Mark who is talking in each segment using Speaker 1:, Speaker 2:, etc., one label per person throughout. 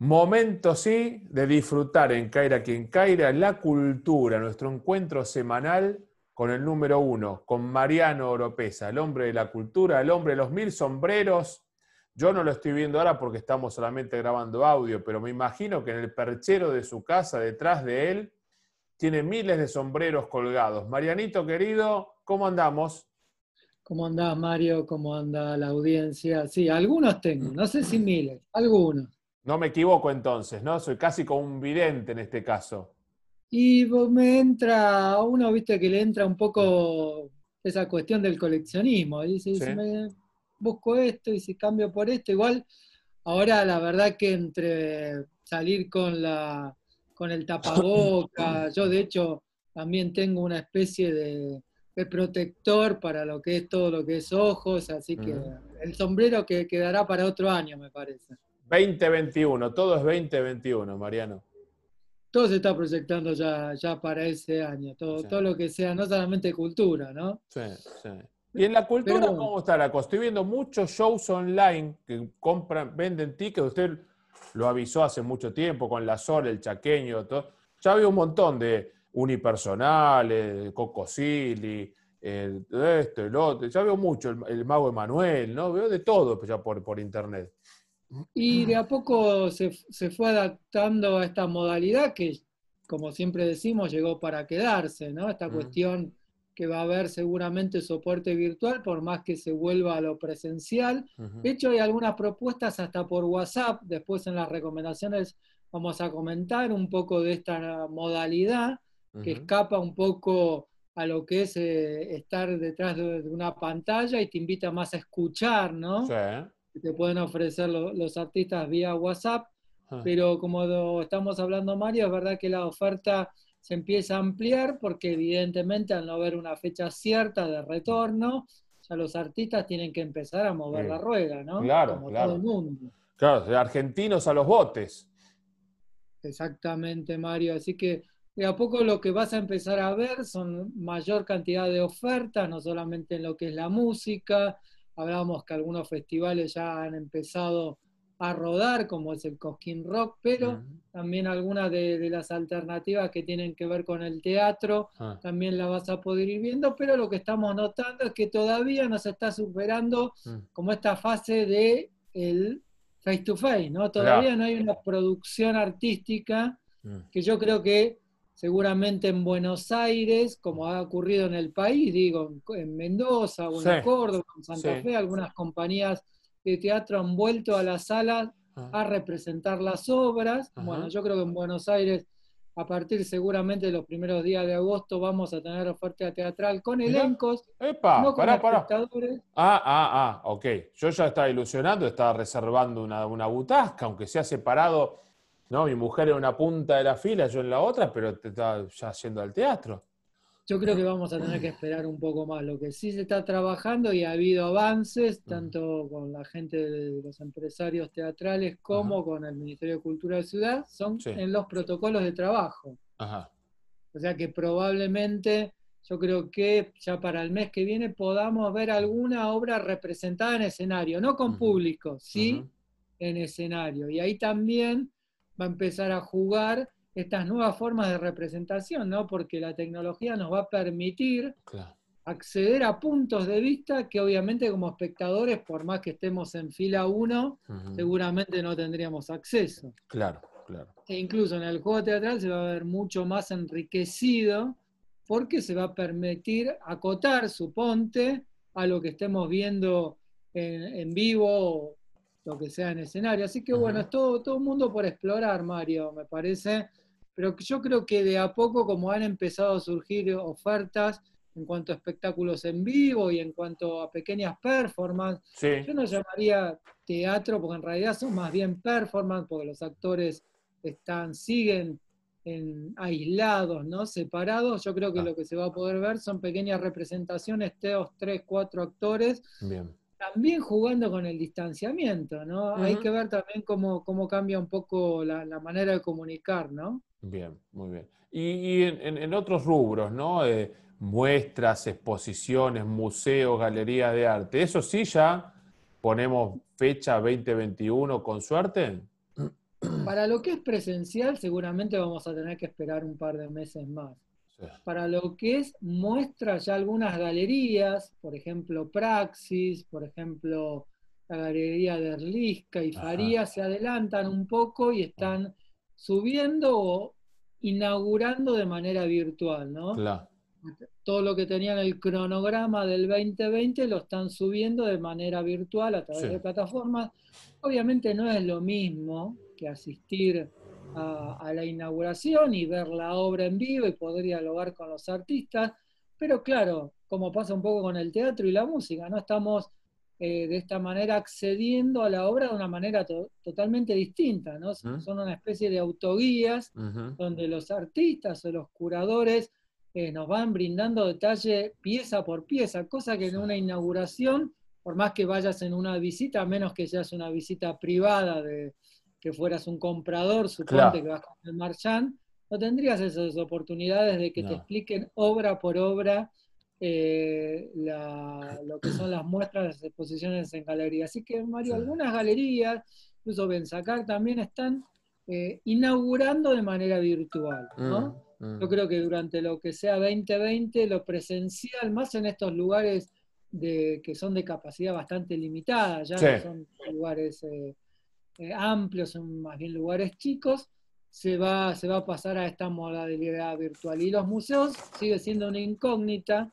Speaker 1: Momento, sí, de disfrutar en Caira quien Caira la cultura, nuestro encuentro semanal con el número uno, con Mariano Oropesa, el hombre de la cultura, el hombre de los mil sombreros. Yo no lo estoy viendo ahora porque estamos solamente grabando audio, pero me imagino que en el perchero de su casa, detrás de él, tiene miles de sombreros colgados. Marianito querido, ¿cómo andamos?
Speaker 2: ¿Cómo andás, Mario? ¿Cómo anda la audiencia? Sí, algunos tengo, no sé si miles, algunos.
Speaker 1: No me equivoco entonces, ¿no? Soy casi como un vidente en este caso.
Speaker 2: Y me entra, a uno, viste, que le entra un poco esa cuestión del coleccionismo. Dice, si me busco esto y si cambio por esto, igual, ahora la verdad que entre salir con la con el tapaboca, yo de hecho también tengo una especie de, protector para lo que es todo lo que es ojos, así que el sombrero que quedará para otro año, me parece.
Speaker 1: 2021, todo es 2021, Mariano.
Speaker 2: Todo se está proyectando ya, ya para ese año, todo, todo lo que sea, no solamente cultura, ¿no?
Speaker 1: Sí, sí. ¿Y en la cultura cómo está la cosa? Estoy viendo muchos shows online que compran, venden tickets. Usted lo avisó hace mucho tiempo con la Sol, el chaqueño, todo. Ya había un montón de unipersonales, Cocosili, el, esto, el otro. Ya veo mucho, el, mago Emanuel, ¿no? Veo de todo ya por, por internet.
Speaker 2: Y de a poco se, fue adaptando a esta modalidad que, como siempre decimos, llegó para quedarse, ¿no? Esta cuestión que va a haber seguramente soporte virtual, por más que se vuelva a lo presencial. De hecho, hay algunas propuestas hasta por WhatsApp, después en las recomendaciones vamos a comentar un poco de esta modalidad que escapa un poco a lo que es eh, estar detrás de, una pantalla y te invita más a escuchar, ¿no? Sí que te pueden ofrecer los artistas vía WhatsApp, ah. pero como estamos hablando, Mario, es verdad que la oferta se empieza a ampliar porque evidentemente al no haber una fecha cierta de retorno, ya los artistas tienen que empezar a mover la rueda, ¿no?
Speaker 1: Claro, como claro. Todo el mundo. Claro, de argentinos a los botes.
Speaker 2: Exactamente, Mario. Así que de a poco lo que vas a empezar a ver son mayor cantidad de ofertas, no solamente en lo que es la música, Hablábamos que algunos festivales ya han empezado a rodar, como es el Cosquín Rock, pero también algunas de, las alternativas que tienen que ver con el teatro ah. también la vas a poder ir viendo, pero lo que estamos notando es que todavía nos está superando mm. como esta fase de el face to face, ¿no? Todavía no hay una producción artística mm. que yo creo que seguramente en Buenos Aires, como ha ocurrido en el país, digo, en Mendoza o en Córdoba, en Santa Fe, algunas compañías de teatro han vuelto a las salas ah. a representar las obras. Bueno, yo creo que en Buenos Aires, a partir seguramente de los primeros días de agosto, vamos a tener oferta teatral con elencos,
Speaker 1: Epa, no con espectadores. Ah, ah, ah, ok. Yo ya estaba ilusionando, estaba reservando una, una butasca, aunque sea separado ¿no? Mi mujer en una punta de la fila, yo en la otra, pero te está ya yendo al teatro.
Speaker 2: Yo creo que vamos a tener que esperar un poco más. Lo que sí se está trabajando y ha habido avances, tanto con la gente de los empresarios teatrales como con el Ministerio de Cultura de Ciudad, son en los protocolos de trabajo. O sea que probablemente yo creo que ya para el mes que viene podamos ver alguna obra representada en escenario, no con público, sí en escenario. Y ahí también va a empezar a jugar estas nuevas formas de representación, ¿no? Porque la tecnología nos va a permitir acceder a puntos de vista que obviamente como espectadores, por más que estemos en fila 1, seguramente no tendríamos acceso.
Speaker 1: Claro, claro.
Speaker 2: E incluso en el juego teatral se va a ver mucho más enriquecido porque se va a permitir acotar, su ponte a lo que estemos viendo en, en vivo lo que sea en escenario. Así que bueno, es todo, todo un mundo por explorar, Mario, me parece. Pero yo creo que de a poco, como han empezado a surgir ofertas en cuanto a espectáculos en vivo y en cuanto a pequeñas performances, yo no llamaría teatro, porque en realidad son más bien performance, porque los actores están, siguen en, aislados, ¿no? separados. Yo creo que ah. lo que se va a poder ver son pequeñas representaciones, teos, tres, cuatro actores. Bien también jugando con el distanciamiento, ¿no? Hay que ver también cómo, cómo cambia un poco la, manera de comunicar, ¿no?
Speaker 1: Bien, muy bien. Y, en, otros rubros, ¿no? Eh, muestras, exposiciones, museos, galerías de arte, ¿eso sí ya ponemos fecha 2021 con suerte?
Speaker 2: Para lo que es presencial, seguramente vamos a tener que esperar un par de meses más. Para lo que es muestra ya algunas galerías, por ejemplo Praxis, por ejemplo la galería de Erlisca y Faría, se adelantan un poco y están subiendo o inaugurando de manera virtual, ¿no? Todo lo que tenían el cronograma del 2020 lo están subiendo de manera virtual a través de plataformas. Obviamente no es lo mismo que asistir a, la inauguración y ver la obra en vivo y poder dialogar con los artistas, pero claro, como pasa un poco con el teatro y la música, no estamos eh, de esta manera accediendo a la obra de una manera totalmente distinta, ¿no? Son una especie de autoguías donde los artistas o los curadores eh, nos van brindando detalle pieza por pieza, cosa que en una inauguración, por más que vayas en una visita, a menos que seas una visita privada de que fueras un comprador, suponte que vas con el marchand, no tendrías esas oportunidades de que te expliquen obra por obra eh, lo que son las muestras, las exposiciones en galería. Así que, Mario, algunas galerías, incluso Benzacar, también están eh, inaugurando de manera virtual. ¿no? Mm, mm. Yo creo que durante lo que sea 2020, lo presencial, más en estos lugares de, que son de capacidad bastante limitada, ya no son lugares eh, amplios, son más bien lugares chicos, se va, se va a pasar a esta modalidad virtual. Y los museos sigue siendo una incógnita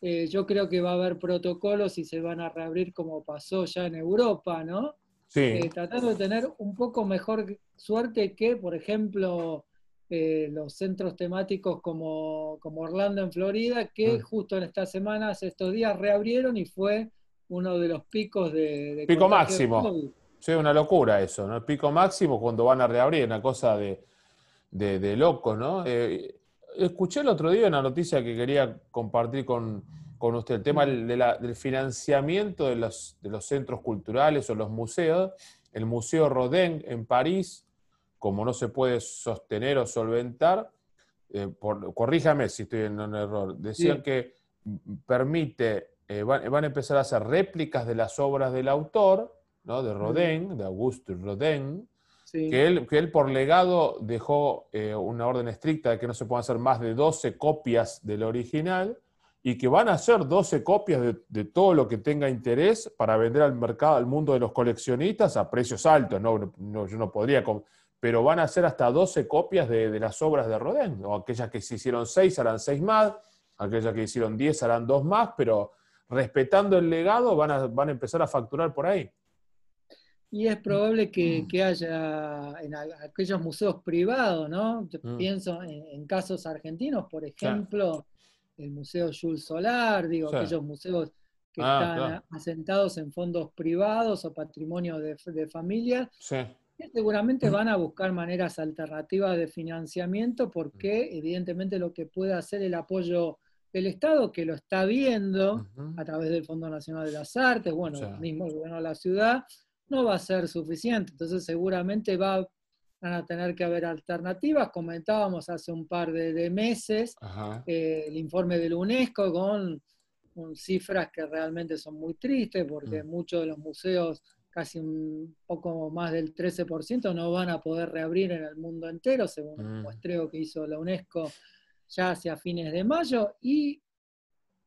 Speaker 2: eh, yo creo que va a haber protocolos y se van a reabrir como pasó ya en Europa, ¿no?
Speaker 1: Sí.
Speaker 2: Eh, tratando de tener un poco mejor suerte que, por ejemplo, eh, los centros temáticos como, Orlando en Florida, que mm. justo en estas semanas, estos días, reabrieron y fue uno de los picos de...
Speaker 1: Pico máximo. Sí, una locura eso, ¿no? El pico máximo cuando van a reabrir, una cosa de, de, de locos, ¿no? escuché el otro día una noticia que quería compartir con, usted, el tema del financiamiento de los, de los, centros culturales o los museos. El Museo Rodin en París, como no se puede sostener o solventar, eh, corríjame si estoy en un error, decían que permite, eh, van, a empezar a hacer réplicas de las obras del autor, ¿no? de Rodin, de Auguste Rodin, que, él, que él por legado dejó eh, una orden estricta de que no se puedan hacer más de 12 copias del original y que van a hacer 12 copias de, todo lo que tenga interés para vender al mercado, al mundo de los coleccionistas a precios altos. No, yo no podría, pero van a hacer hasta 12 copias de, las obras de Rodin. O aquellas que se hicieron 6 harán 6 más, aquellas que hicieron 10 harán 2 más, pero respetando el legado van a, van a empezar a facturar por ahí.
Speaker 2: Y es probable que, mm. haya en aquellos museos privados, ¿no? Yo mm. pienso en, casos argentinos, por ejemplo, el Museo Jules Solar, digo, aquellos museos que ah, están asentados en fondos privados o patrimonio de, de familias, que seguramente van a buscar maneras alternativas de financiamiento porque mm. evidentemente lo que puede hacer el apoyo del Estado, que lo está viendo a través del Fondo Nacional de las Artes, bueno, mismo el gobierno de la ciudad, no va a ser suficiente. Entonces seguramente va, van a tener que haber alternativas. Comentábamos hace un par de, meses eh, el informe de la UNESCO con, cifras que realmente son muy tristes porque mm. muchos de los museos, casi un poco más del 13%, no van a poder reabrir en el mundo entero, según un mm. muestreo que hizo la UNESCO ya hacia fines de mayo. Y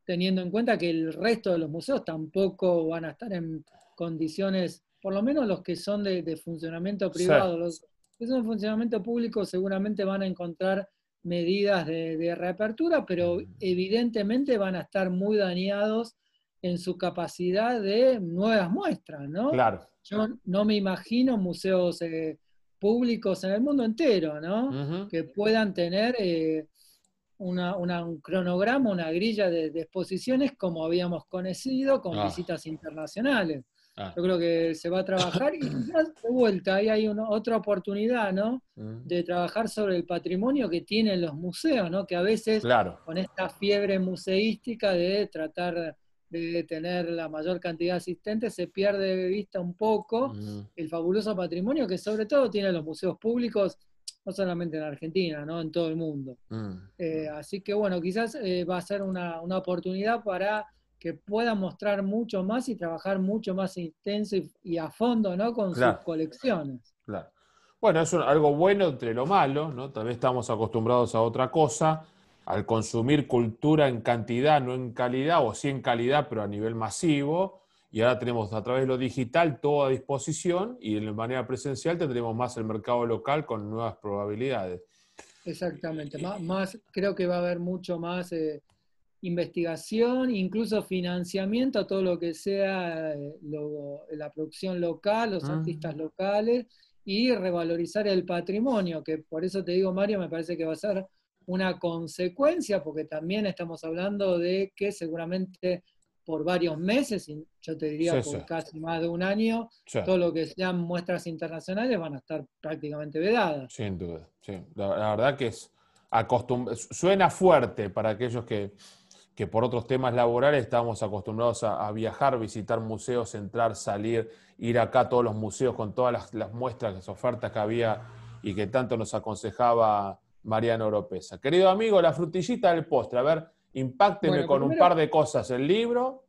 Speaker 2: teniendo en cuenta que el resto de los museos tampoco van a estar en condiciones por lo menos los que son de, funcionamiento privado, los que son de funcionamiento público seguramente van a encontrar medidas de, reapertura, pero evidentemente van a estar muy dañados en su capacidad de nuevas muestras, ¿no?
Speaker 1: Claro.
Speaker 2: Yo no me imagino museos eh, públicos en el mundo entero, ¿no? Que puedan tener eh, un cronograma, una grilla de, exposiciones como habíamos conocido con ah. visitas internacionales. Ah. Yo creo que se va a trabajar y de vuelta ahí hay una, otra oportunidad, ¿no? Mm. De trabajar sobre el patrimonio que tienen los museos, ¿no? Que a veces con esta fiebre museística de tratar de tener la mayor cantidad de asistentes se pierde de vista un poco mm. el fabuloso patrimonio que sobre todo tienen los museos públicos, no solamente en Argentina, ¿no? En todo el mundo. Mm. Eh, así que bueno, quizás eh, va a ser una, una oportunidad para que pueda mostrar mucho más y trabajar mucho más intenso y, a fondo, ¿no? Con sus colecciones.
Speaker 1: Claro. Bueno, es algo bueno entre lo malo, ¿no? Tal vez estamos acostumbrados a otra cosa, al consumir cultura en cantidad, no en calidad, o sí en calidad, pero a nivel masivo, y ahora tenemos a través de lo digital todo a disposición, y de manera presencial tendremos más el mercado local con nuevas probabilidades.
Speaker 2: Exactamente, más, creo que va a haber mucho más eh, investigación, incluso financiamiento a todo lo que sea eh, la producción local, los ah. artistas locales y revalorizar el patrimonio, que por eso te digo, Mario, me parece que va a ser una consecuencia, porque también estamos hablando de que seguramente por varios meses, y yo te diría por casi más de un año, todo lo que sean muestras internacionales van a estar prácticamente vedadas.
Speaker 1: Sin duda, sí. La, verdad que es suena fuerte para aquellos que, que por otros temas laborales estábamos acostumbrados a, viajar, visitar museos, entrar, salir, ir acá a todos los museos con todas las, muestras, las ofertas que había y que tanto nos aconsejaba Mariano Oropesa. Querido amigo, la frutillita del postre, a ver, impacteme con un par de cosas el libro.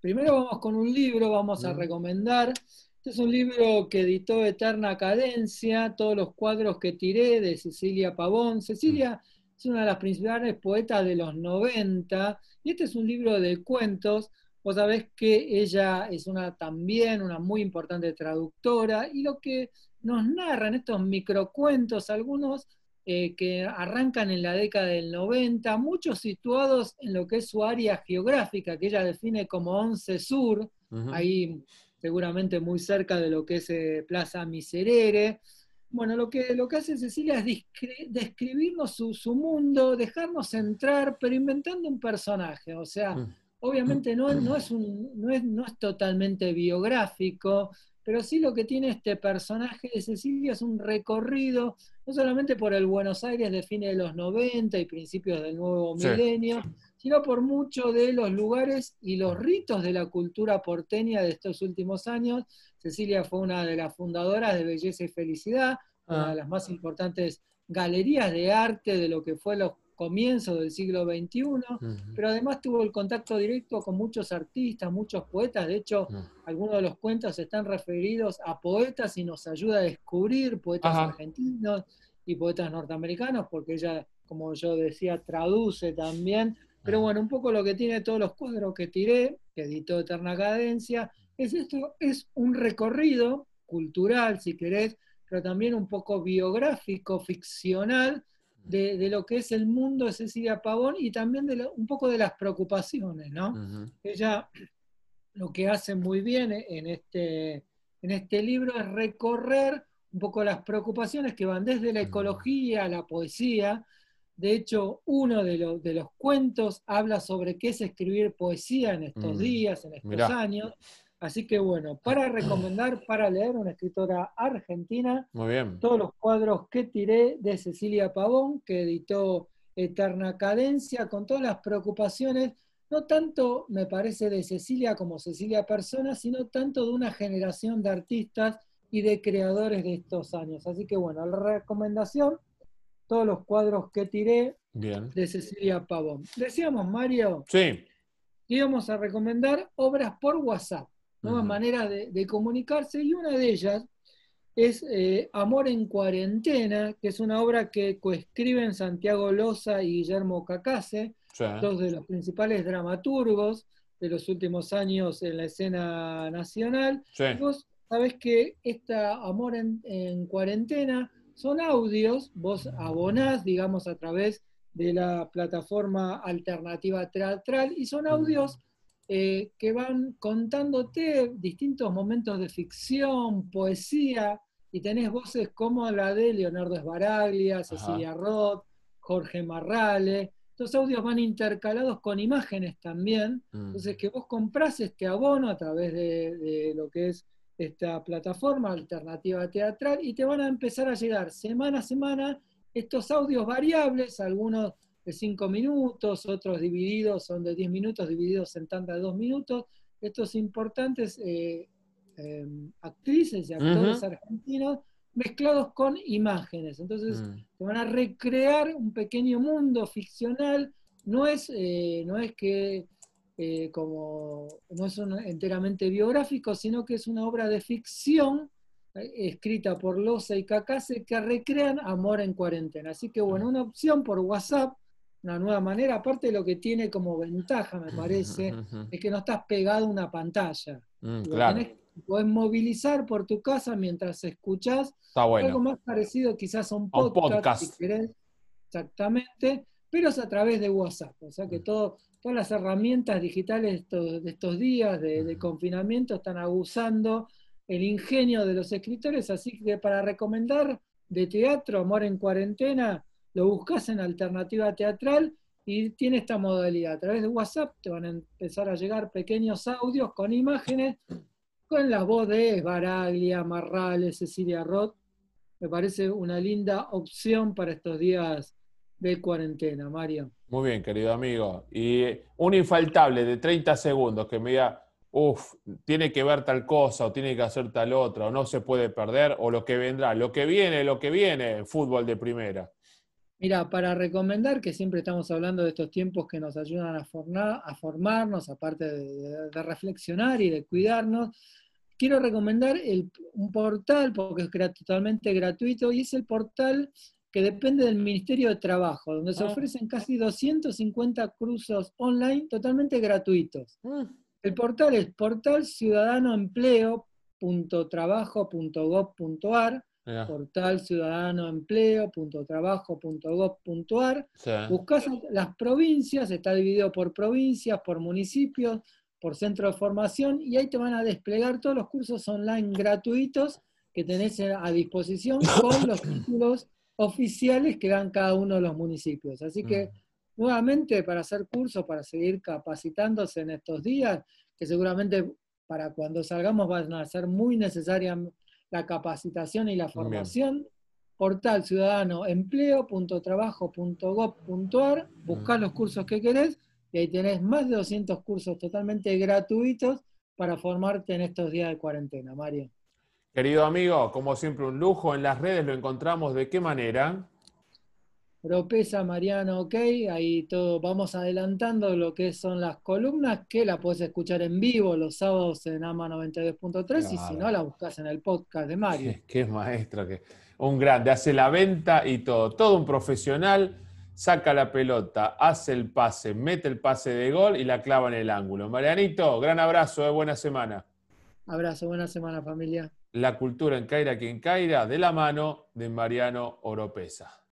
Speaker 2: Primero vamos con un libro, vamos a mm. recomendar. Este es un libro que editó Eterna Cadencia, todos los cuadros que tiré de Cecilia Pavón. Cecilia es una de las principales poetas de los 90, y este es un libro de cuentos. Vos sabés que ella es una también una muy importante traductora, y lo que nos narran estos microcuentos, algunos eh, que arrancan en la década del 90, muchos situados en lo que es su área geográfica, que ella define como 11 Sur, ahí seguramente muy cerca de lo que es eh, Plaza Miserere. Bueno, lo que, lo que hace Cecilia es describirnos su, mundo, dejarnos entrar, pero inventando un personaje. O sea, mm. obviamente no, no, es un, no, es, no es totalmente biográfico, pero sí lo que tiene este personaje de Cecilia es un recorrido, no solamente por el Buenos Aires de fines de los 90 y principios del nuevo milenio, sino por muchos de los lugares y los ritos de la cultura porteña de estos últimos años. Cecilia fue una de las fundadoras de Belleza y Felicidad, una ah. de las más importantes galerías de arte de lo que fue los comienzos del siglo XXI, pero además tuvo el contacto directo con muchos artistas, muchos poetas, de hecho algunos de los cuentos están referidos a poetas y nos ayuda a descubrir poetas argentinos y poetas norteamericanos, porque ella, como yo decía, traduce también, pero bueno, un poco lo que tiene todos los cuadros que tiré, que editó Eterna Cadencia, es esto, es un recorrido cultural, si querés, pero también un poco biográfico, ficcional, de, lo que es el mundo de Cecilia Pavón y también de un poco de las preocupaciones, ¿no? Ella lo que hace muy bien en este, en este libro es recorrer un poco las preocupaciones que van desde la ecología a la poesía. De hecho, uno de, de los cuentos habla sobre qué es escribir poesía en estos mm. días, en estos años. Así que bueno, para recomendar, para leer, una escritora argentina.
Speaker 1: Muy bien.
Speaker 2: Todos los cuadros que tiré de Cecilia Pavón, que editó Eterna Cadencia, con todas las preocupaciones, no tanto me parece de Cecilia como Cecilia persona, sino tanto de una generación de artistas y de creadores de estos años. Así que bueno, la recomendación, todos los cuadros que tiré de Cecilia Pavón. Decíamos, Mario,
Speaker 1: sí.
Speaker 2: íbamos a recomendar obras por WhatsApp nuevas maneras de, comunicarse, y una de ellas es eh, Amor en Cuarentena, que es una obra que coescriben Santiago Loza y Guillermo Cacase, dos de los principales dramaturgos de los últimos años en la escena nacional. Vos sabés que esta Amor en, en, Cuarentena son audios, vos abonás, digamos, a través de la plataforma alternativa teatral, y son audios eh, que van contándote distintos momentos de ficción, poesía, y tenés voces como la de Leonardo Esbaraglia, Cecilia Roth, Jorge Marrale. Estos audios van intercalados con imágenes también. Mm. Entonces, que vos comprás este abono a través de, de lo que es esta plataforma alternativa teatral y te van a empezar a llegar semana a semana estos audios variables, algunos de 5 minutos, otros divididos son de 10 minutos, divididos en tanda de 2 minutos. Estos importantes eh, em, actrices y actores argentinos mezclados con imágenes. Entonces, mm. te van a recrear un pequeño mundo ficcional. No es, eh, no es que eh, como no es enteramente biográfico, sino que es una obra de ficción escrita por Loza y Cacase, que recrean amor en cuarentena. Así que bueno, una opción por WhatsApp, una nueva manera, aparte de lo que tiene como ventaja, me parece, es que no estás pegado a una pantalla.
Speaker 1: Mm, claro.
Speaker 2: Puedes movilizar por tu casa mientras escuchás algo más parecido quizás a un podcast, si querés, exactamente, pero es a través de WhatsApp. O sea que todo, todas las herramientas digitales de estos, días de, confinamiento están abusando el ingenio de los escritores, así que para recomendar de teatro, Amor en Cuarentena, lo buscas en Alternativa Teatral y tiene esta modalidad. A través de WhatsApp te van a empezar a llegar pequeños audios con imágenes con la voz de Baraglia, Marrales, Cecilia Roth. Me parece una linda opción para estos días de cuarentena, Mario.
Speaker 1: Muy bien, querido amigo. Y un infaltable de 30 segundos que me diga, uff, tiene que ver tal cosa o tiene que hacer tal otra, o no se puede perder, o lo que vendrá. Lo que viene, lo que viene, fútbol de primera.
Speaker 2: Mira, para recomendar, que siempre estamos hablando de estos tiempos que nos ayudan a, a formarnos, aparte de, reflexionar y de cuidarnos, quiero recomendar un portal, porque es totalmente gratuito, y es el portal que depende del Ministerio de Trabajo, donde se ah. ofrecen casi 250 cursos online totalmente gratuitos. Mm. El portal es portalciudadanoempleo.trabajo.gov.ar portal ciudadanoempleo.trabajo.gov.ar. Buscas las provincias, está dividido por provincias, por municipios, por centro de formación, y ahí te van a desplegar todos los cursos online gratuitos que tenés a disposición con los títulos oficiales que dan cada uno de los municipios. Así que, mm. nuevamente, para hacer cursos, para seguir capacitándose en estos días, que seguramente para cuando salgamos van a ser muy necesarias la capacitación y la formación. Portal ciudadano empleo.trabajo.gov.ar, buscar los cursos que querés y ahí tenés más de 200 cursos totalmente gratuitos para formarte en estos días de cuarentena, Mario.
Speaker 1: Querido amigo, como siempre un lujo, en las redes lo encontramos de qué manera.
Speaker 2: Propesa Mariano, ok, ahí todo, vamos adelantando lo que son las columnas, que la puedes escuchar en vivo los sábados en AMA 92.3 y si no la buscas en el podcast de Mario.
Speaker 1: Qué, maestro, que un grande, hace la venta y todo, todo un profesional, saca la pelota, hace el pase, mete el pase de gol y la clava en el ángulo. Marianito, gran abrazo, eh, buena semana.
Speaker 2: Abrazo, buena semana familia.
Speaker 1: La cultura en Caira quien Caira, de la mano de Mariano Oropesa.